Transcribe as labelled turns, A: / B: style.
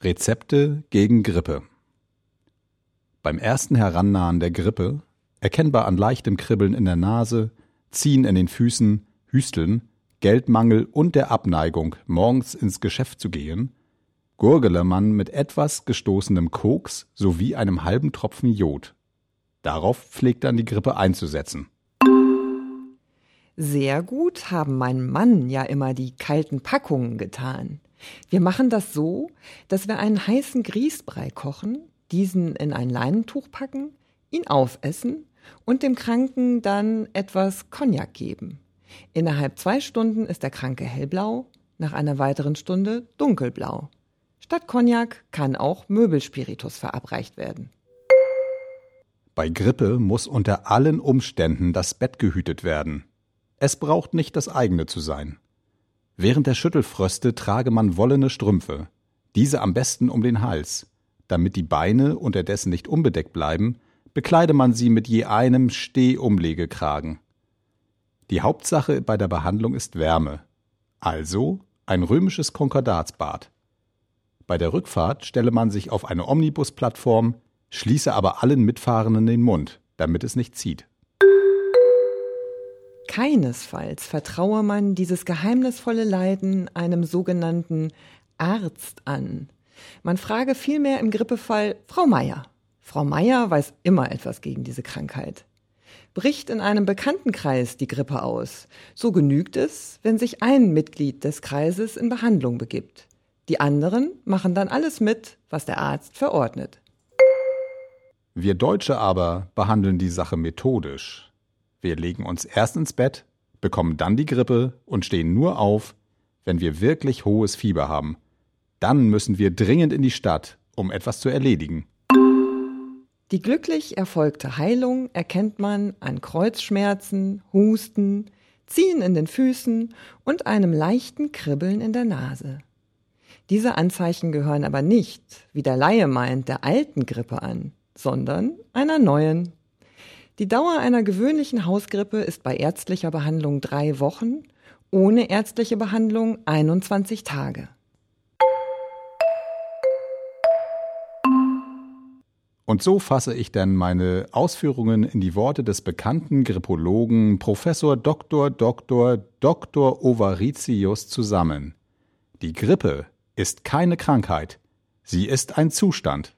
A: Rezepte gegen Grippe. Beim ersten Herannahen der Grippe, erkennbar an leichtem Kribbeln in der Nase, Ziehen in den Füßen, Hüsteln, Geldmangel und der Abneigung, morgens ins Geschäft zu gehen, gurgele man mit etwas gestoßenem Koks sowie einem halben Tropfen Jod. Darauf pflegt dann die Grippe einzusetzen.
B: Sehr gut haben mein Mann ja immer die kalten Packungen getan. Wir machen das so, dass wir einen heißen Grießbrei kochen, diesen in ein Leinentuch packen, ihn aufessen und dem Kranken dann etwas Cognac geben. Innerhalb zwei Stunden ist der Kranke hellblau, nach einer weiteren Stunde dunkelblau. Statt Cognac kann auch Möbelspiritus verabreicht werden.
A: Bei Grippe muss unter allen Umständen das Bett gehütet werden. Es braucht nicht das eigene zu sein. Während der Schüttelfröste trage man wollene Strümpfe, diese am besten um den Hals. Damit die Beine unterdessen nicht unbedeckt bleiben, bekleide man sie mit je einem Stehumlegekragen. Die Hauptsache bei der Behandlung ist Wärme, also ein römisches Konkordatsbad. Bei der Rückfahrt stelle man sich auf eine Omnibusplattform, schließe aber allen Mitfahrenden den Mund, damit es nicht zieht.
B: Keinesfalls vertraue man dieses geheimnisvolle Leiden einem sogenannten Arzt an. Man frage vielmehr im Grippefall Frau Meier. Frau Meier weiß immer etwas gegen diese Krankheit. Bricht in einem Bekanntenkreis die Grippe aus, so genügt es, wenn sich ein Mitglied des Kreises in Behandlung begibt. Die anderen machen dann alles mit, was der Arzt verordnet.
A: Wir Deutsche aber behandeln die Sache methodisch. Wir legen uns erst ins Bett, bekommen dann die Grippe und stehen nur auf, wenn wir wirklich hohes Fieber haben. Dann müssen wir dringend in die Stadt, um etwas zu erledigen.
B: Die glücklich erfolgte Heilung erkennt man an Kreuzschmerzen, Husten, Ziehen in den Füßen und einem leichten Kribbeln in der Nase. Diese Anzeichen gehören aber nicht, wie der Laie meint, der alten Grippe an, sondern einer neuen. Die Dauer einer gewöhnlichen Hausgrippe ist bei ärztlicher Behandlung drei Wochen, ohne ärztliche Behandlung 21 Tage.
A: Und so fasse ich dann meine Ausführungen in die Worte des bekannten Grippologen Professor Dr. Dr. Dr. Ovaritius zusammen. Die Grippe ist keine Krankheit, sie ist ein Zustand.